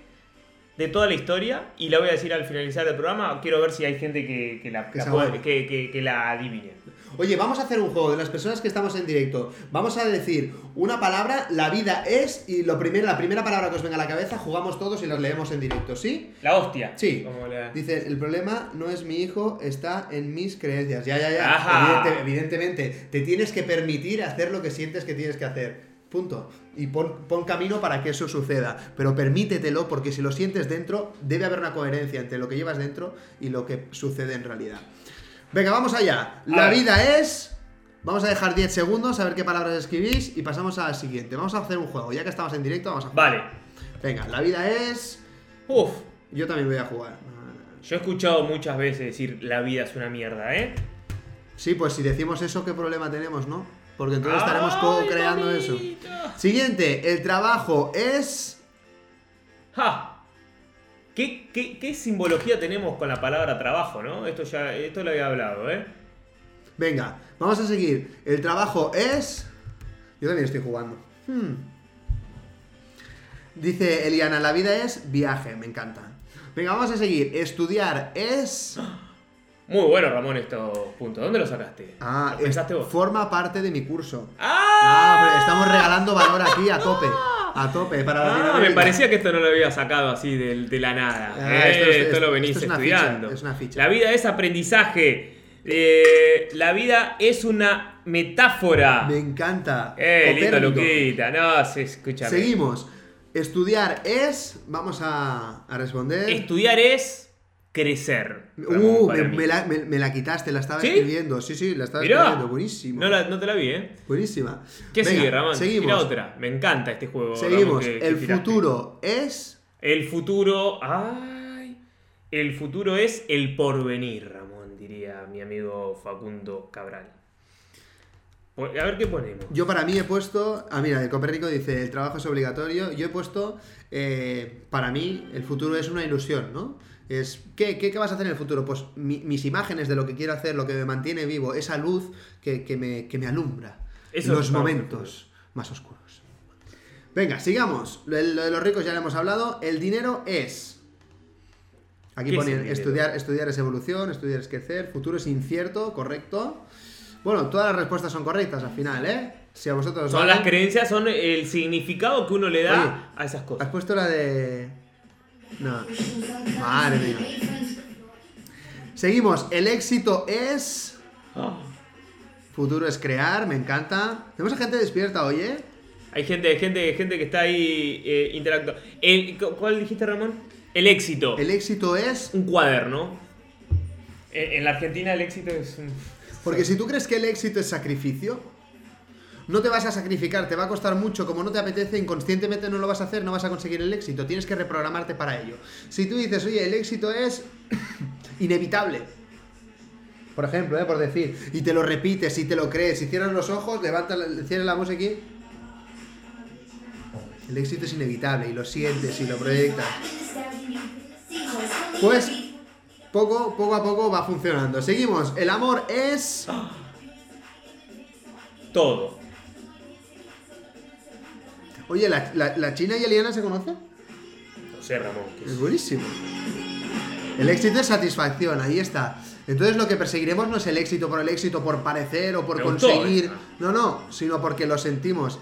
de toda la historia y la voy a decir al finalizar el programa. Quiero ver si hay gente que, la, que, la adivine. Oye, vamos a hacer un juego de las personas que estamos en directo. Vamos a decir una palabra, la vida es, y lo primero, la primera palabra que os venga a la cabeza, jugamos todos y las leemos en directo, ¿sí? La hostia. Sí. Dice, el problema no es mi hijo, está en mis creencias. Ya, ya, ya. evidentemente, te tienes que permitir hacer lo que sientes que tienes que hacer. Punto. Y pon, camino para que eso suceda. Pero permítetelo porque si lo sientes dentro, debe haber una coherencia entre lo que llevas dentro y lo que sucede en realidad. Venga, vamos allá. La vida es... Vamos a dejar 10 segundos a ver qué palabras escribís y pasamos a la siguiente. Vamos a hacer un juego. Ya que estamos en directo, vamos a jugar. Vale. Venga, la vida es... Uf. Yo también voy a jugar. Yo he escuchado muchas veces decir la vida es una mierda, ¿eh? Sí, pues si decimos eso, ¿qué problema tenemos, no? Porque entonces estaremos co-creando eso. Siguiente, el trabajo es. ¡Ja! ¿Qué, simbología tenemos con la palabra trabajo, no? Esto ya esto lo había hablado, ¿eh? Venga, vamos a seguir. El trabajo es. Yo también estoy jugando. Hmm. Dice Eliana, la vida es viaje, me encanta. Venga, vamos a seguir. Estudiar es. Muy bueno, Ramón, estos puntos. ¿Dónde lo sacaste? Ah, pensaste vos? Forma parte de mi curso. ¡Ah! ah estamos regalando valor aquí a tope. A tope, para Ah, me parecía que esto no lo había sacado así de, de la nada. Ah, Eh, esto es- esto, esto- lo venís esto es estudiando. ficha, es una ficha. La vida es aprendizaje. Eh, la vida es una metáfora. Me encanta. Eh, lindo. Luquita. No, se escúchame. Seguimos. Estudiar es. Vamos a, a responder. Estudiar es crecer. Uh, me, la, me- me la quitaste, la estaba ¿Sí? escribiendo. Sí, sí, la estaba Mirá. escribiendo. Buenísimo. No, la- no te la vi, ¿eh? Buenísima. ¿Qué Venga, sigue, Ramón? Seguimos. Tira otra. Me encanta este juego. Seguimos. que El futuro es. El futuro. ¡Ay! El futuro es el porvenir, Ramón, diría mi amigo Facundo Cabral. Pues, A ver qué ponemos. Yo para mí he puesto. Ah, mira, el Copérnico dice: el trabajo es obligatorio. Yo he puesto. eh, para mí, el futuro es una ilusión, ¿no? Es, ¿qué, qué, qué vas a hacer en el futuro? Pues mi- mis imágenes de lo que quiero hacer, lo que me mantiene vivo, esa luz que, que me, que me alumbra Eso los momentos más oscuros. Venga, sigamos. Lo de, lo de los ricos ya lo hemos hablado. El dinero es. Aquí ¿Qué es ponen estudiar, estudiar es evolución, estudiar es crecer, futuro es incierto, correcto. Bueno, todas las respuestas son correctas al final, ¿eh? Si a vosotros os Son las creencias, son el significado que uno le da Oye, a esas ¿Has cosas. puesto la de.? No. Madre mía. Seguimos. El éxito es. Ah. Futuro es crear, me encanta. Tenemos a gente despierta hoy, ¿eh? Hay gente, gente, gente que está ahí eh, interactuando. ¿Cuál dijiste, Ramón? El éxito. El éxito es. Un cuaderno. En, en la Argentina el éxito es. Porque si tú crees que el éxito es sacrificio, no te vas a sacrificar, te va a costar mucho, como no te apetece, inconscientemente no lo vas a hacer, no vas a conseguir el éxito, tienes que reprogramarte para ello. Si tú dices, oye, el éxito es inevitable, por ejemplo, ¿eh? por decir, y te lo repites, y te lo crees, y cierras los ojos, levantas, cierras la música y... El éxito es inevitable, y lo sientes, y lo proyectas. Pues poco, poco a poco va funcionando. Seguimos. El amor es. Todo. Oye, ¿la, la, la China y Eliana se conocen? No sé, Ramón. ¿qué Es buenísimo. El éxito es satisfacción, ahí está. Entonces lo que perseguiremos no es el éxito por el éxito, por parecer o por Me gustó conseguir. esa. No, no, sino porque lo sentimos.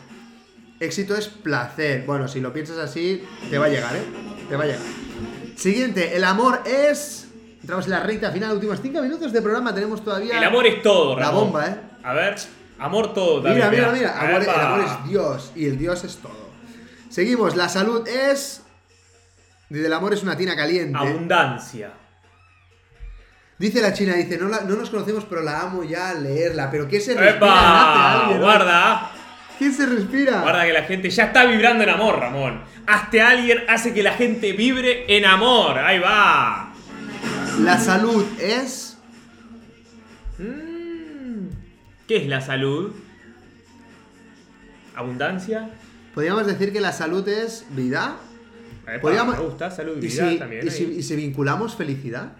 Éxito es placer. Bueno, si lo piensas así, te va a llegar, ¿eh? Te va a llegar. Siguiente, el amor es. Entramos en la recta final, últimos 5 minutos de programa, tenemos todavía. El amor es todo, La Ramón. bomba, ¿eh? A ver, amor todo. Mira, también, mira, mira. Amor- el amor es Dios y el Dios es todo. Seguimos. La salud es. Dice, el amor es una tina caliente. Abundancia. Dice la china, dice, no, la- no nos conocemos, pero la amo ya al leerla. ¿Pero qué se respira? Nace ¡Epa! alguien, ¿no? Guarda. ¿Qué se respira? Guarda que la gente ya está vibrando en amor, Ramón. Hazte alguien hace que la gente vibre en amor. Ahí va. La salud es. ¿Qué es la salud? Abundancia. Podríamos decir que la salud es vida. Epa, Podríamos- Me gusta, salud y ¿Y vida si, también. y si- ahí. y si vinculamos felicidad?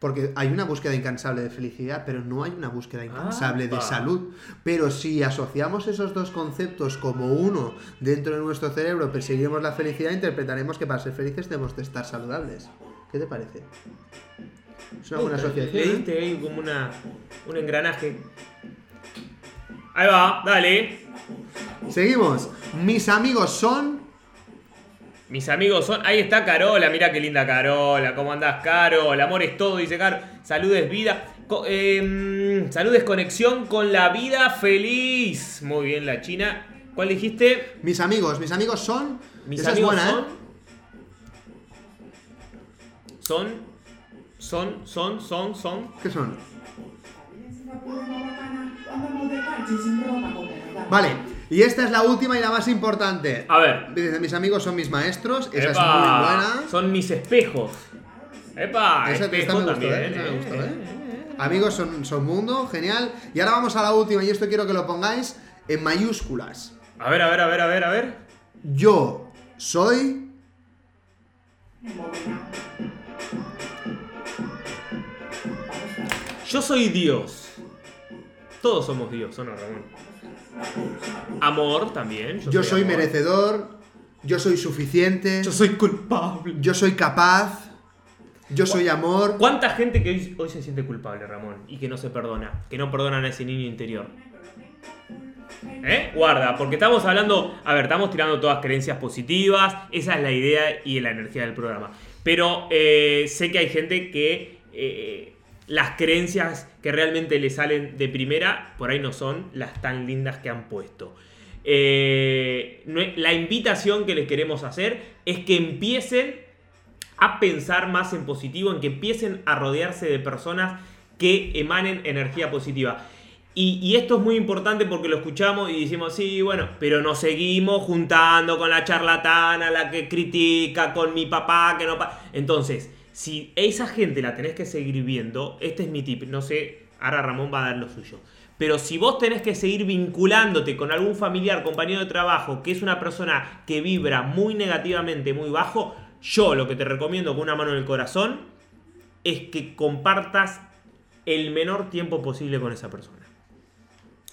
Porque hay una búsqueda incansable de felicidad, pero no hay una búsqueda incansable de salud. Pero si asociamos esos dos conceptos como uno dentro de nuestro cerebro, perseguiremos la felicidad, interpretaremos que para ser felices debemos de estar saludables. ¿Qué te parece? Es una buena asociación. Le ¿eh? diste ahí como una, un engranaje. Ahí va, dale. Seguimos. Mis amigos son. Mis amigos son. Ahí está Carola, mira qué linda Carola. ¿Cómo andás, Caro? El amor es todo, dice Caro. Salud es vida. Co- em, salud es conexión con la vida feliz. Muy bien, la China. ¿Cuál dijiste? Mis amigos. Mis amigos son. Mis Esa amigos es buena, son. ¿eh? Son. Son, son, son, son. ¿Qué son? Vale. Y esta es la última y la más importante. A ver. Dice, mis amigos son mis maestros. Esa Epa, es muy buena. Son mis espejos. Epa, Esa, espejo me gustó, también. ¿eh? Me eh, gustó, eh, ¿eh? Amigos son, son mundo, genial. Y ahora vamos a la última, y esto quiero que lo pongáis en mayúsculas. A ver, a ver, a ver, a ver, a ver. Yo soy. Yo soy Dios. Todos somos Dios, ¿o no, Ramón? Amor también. Yo soy merecedor. Yo soy suficiente. Yo soy culpable. Yo soy capaz. Yo soy amor. ¿Cuánta gente que hoy, hoy se siente culpable, Ramón? Y que no se perdona. Que no perdonan a ese niño interior. ¿Eh? Guarda, porque estamos hablando, a ver, estamos tirando todas creencias positivas, esa es la idea y la energía del programa. Pero eh, sé que hay gente que eh, las creencias que realmente le salen de primera, por ahí no son las tan lindas que han puesto. la invitación que les queremos hacer es que empiecen a pensar más en positivo, en que empiecen a rodearse de personas que emanen energía positiva. Y, esto es muy importante porque lo escuchamos y decimos, sí, bueno, pero nos seguimos juntando con la charlatana, la que critica, con mi papá, que no... Entonces, si esa gente la tenés que seguir viendo, este es mi tip, no sé, ahora Ramón va a dar lo suyo. Pero si vos tenés que seguir vinculándote con algún familiar, compañero de trabajo, que es una persona que vibra muy negativamente, muy bajo, yo lo que te recomiendo con una mano en el corazón es que compartas el menor tiempo posible con esa persona.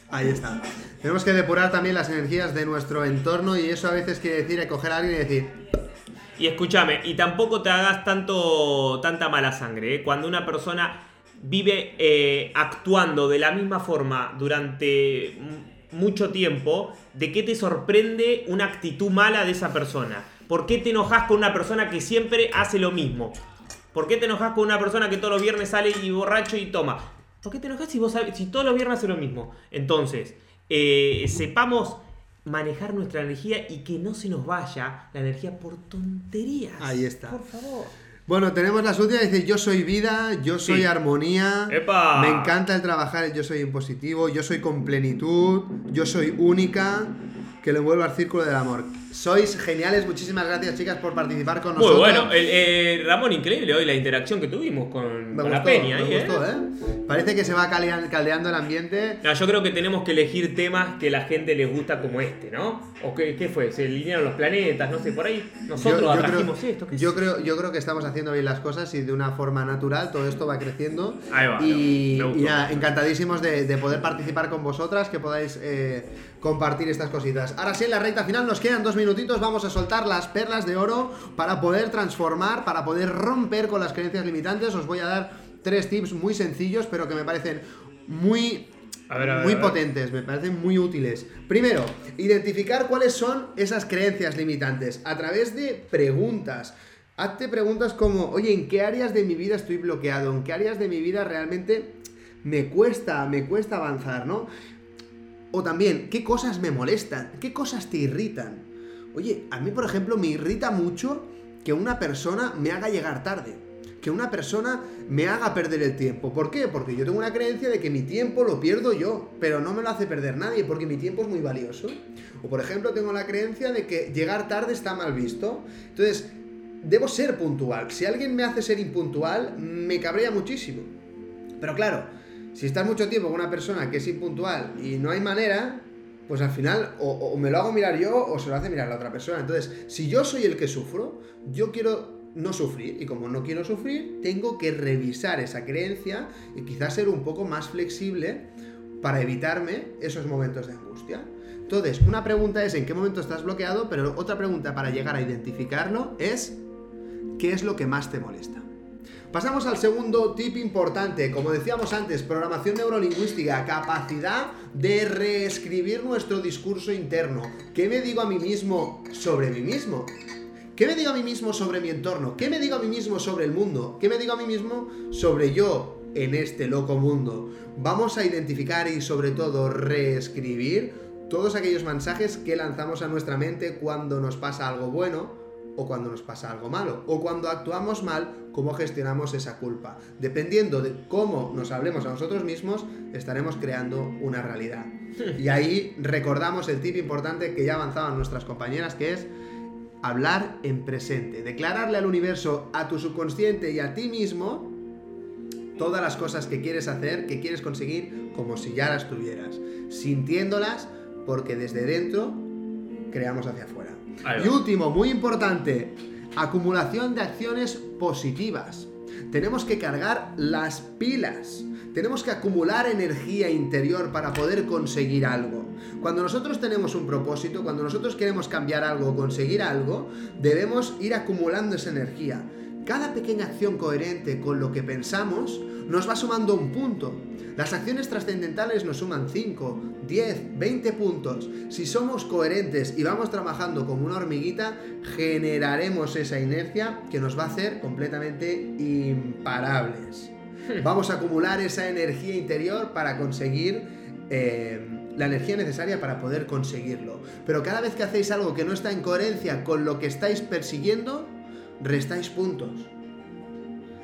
Ahí está. Tenemos que depurar también las energías de nuestro entorno y eso a veces quiere decir coger a alguien y decir... Y escúchame, y tampoco te hagas tanto, tanta mala sangre. ¿eh? Cuando una persona vive eh, actuando de la misma forma durante mucho tiempo, ¿de qué te sorprende una actitud mala de esa persona? ¿Por qué te enojas con una persona que siempre hace lo mismo? ¿Por qué te enojas con una persona que todos los viernes sale y borracho y toma? ¿Por qué te enojas si, vos si todos los viernes hace lo mismo? Entonces, eh, sepamos manejar nuestra energía y que no se nos vaya la energía por tonterías. Ahí está. Por favor. Bueno, tenemos la últimas, dice yo soy vida, yo soy armonía, ¡Epa! me encanta el trabajar, yo soy en positivo, yo soy con plenitud, yo soy única, que lo envuelva al círculo del amor. Sois geniales, muchísimas gracias chicas por participar con nosotros. Muy bueno, eh, Ramón, increíble hoy la interacción que tuvimos con, la peña. Me ¿eh? ¿eh? Parece que se va caldeando el ambiente. yo creo que tenemos que elegir temas que la gente les gusta como este, ¿no? ¿O qué, qué fue? ¿Se alinearon los planetas? No sé, por ahí nosotros yo, atrajimos esto. yo, creo, yo creo que estamos haciendo bien las cosas y de una forma natural todo esto va creciendo. Ahí va. Y, encantadísimos de, poder participar con vosotras, que podáis compartir estas cositas. Ahora sí, en la recta final nos quedan dos minutos minutitos vamos a soltar las perlas de oro para poder transformar, para poder romper con las creencias limitantes. Os voy a dar tres tips muy sencillos, pero que me parecen muy muy potentes, me parecen muy útiles. Primero, identificar cuáles son esas creencias limitantes a través de preguntas. Hazte preguntas como, oye, ¿en qué áreas de mi vida estoy bloqueado? ¿En qué áreas de mi vida realmente me cuesta, me cuesta avanzar, ¿no? O también, ¿qué cosas me molestan? ¿Qué cosas te irritan? Oye, a mí, por ejemplo, me irrita mucho que una persona me haga llegar tarde. Que una persona me haga perder el tiempo. ¿Por qué? Porque yo tengo una creencia de que mi tiempo lo pierdo yo, pero no me lo hace perder nadie, porque mi tiempo es muy valioso. O por ejemplo, tengo la creencia de que llegar tarde está mal visto. Entonces, debo ser puntual. Si alguien me hace ser impuntual, me cabrea muchísimo. Pero claro, si estás mucho tiempo con una persona que es impuntual y no hay manera, pues al final o, me lo hago mirar yo o se lo hace mirar la otra persona. Entonces, si yo soy el que sufro, yo quiero no sufrir y como no quiero sufrir, tengo que revisar esa creencia y quizás ser un poco más flexible para evitarme esos momentos de angustia. Entonces, una pregunta es en qué momento estás bloqueado, pero otra pregunta para llegar a identificarlo es ¿qué es lo que más te molesta? Pasamos al segundo tip importante, como decíamos antes, programación neurolingüística, capacidad de reescribir nuestro discurso interno. ¿Qué me digo a mí mismo sobre mí mismo? ¿Qué me digo a mí mismo sobre mi entorno? ¿Qué me digo a mí mismo sobre el mundo? ¿Qué me digo a mí mismo sobre yo en este loco mundo? Vamos a identificar y sobre todo reescribir todos aquellos mensajes que lanzamos a nuestra mente cuando nos pasa algo bueno o cuando nos pasa algo malo, o cuando actuamos mal, cómo gestionamos esa culpa. Dependiendo de cómo nos hablemos a nosotros mismos, estaremos creando una realidad. Y ahí recordamos el tip importante que ya avanzaban nuestras compañeras, que es hablar en presente, declararle al universo, a tu subconsciente y a ti mismo todas las cosas que quieres hacer, que quieres conseguir, como si ya las tuvieras, sintiéndolas, porque desde dentro creamos hacia afuera. Y último, muy importante, acumulación de acciones positivas. Tenemos que cargar las pilas. Tenemos que acumular energía interior para poder conseguir algo. Cuando nosotros tenemos un propósito, cuando nosotros queremos cambiar algo o conseguir algo, debemos ir acumulando esa energía. Cada pequeña acción coherente con lo que pensamos nos va sumando un punto. Las acciones trascendentales nos suman 5, 10, 20 puntos. Si somos coherentes y vamos trabajando como una hormiguita, generaremos esa inercia que nos va a hacer completamente imparables. Hmm. Vamos a acumular esa energía interior para conseguir eh, la energía necesaria para poder conseguirlo. Pero cada vez que hacéis algo que no está en coherencia con lo que estáis persiguiendo, restáis puntos.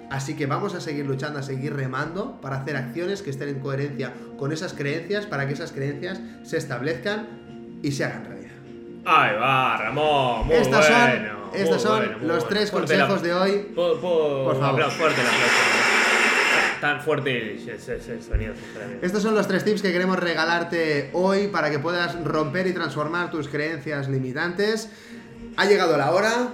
Así que vamos a seguir luchando, a seguir remando para hacer acciones que estén en coherencia con esas creencias, para que esas creencias se establezcan y se hagan realidad. Ahí va, Ramón. Muy Estas bueno, son, estos son los tres consejos de hoy. Por, favor. fuerte la Tan fuerte ese, sonido. Estos son los tres tips que queremos regalarte hoy para que puedas romper y transformar tus creencias limitantes. Ha llegado la hora,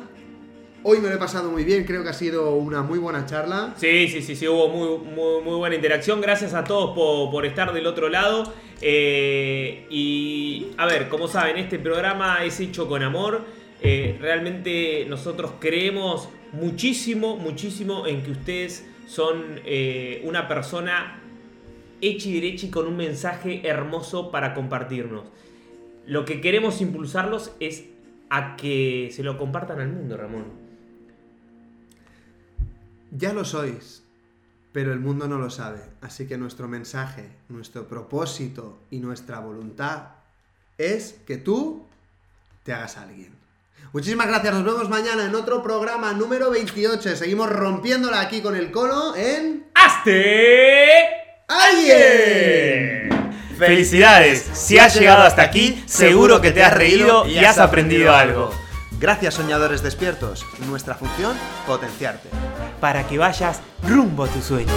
Hoy me lo he pasado muy bien, creo que ha sido una muy buena charla. Sí, sí, sí, sí, hubo muy, muy, buena interacción. Gracias a todos por, estar del otro lado. Eh, y a ver, como saben, este programa es hecho con amor. Eh, realmente nosotros creemos muchísimo, muchísimo en que ustedes son eh, una persona hecha y derecha y con un mensaje hermoso para compartirnos. Lo que queremos impulsarlos es a que se lo compartan al mundo, Ramón. Ya lo sois, pero el mundo no lo sabe. Así que nuestro mensaje, nuestro propósito y nuestra voluntad es que tú te hagas alguien. Muchísimas gracias, nos vemos mañana en otro programa número 28. Seguimos rompiéndola aquí con el colo en... ¡Hazte alguien! Felicidades, si has llegado hasta aquí, seguro que te has reído y has aprendido algo. Gracias soñadores despiertos, nuestra función, potenciarte. Para que vayas rumbo a tu sueño.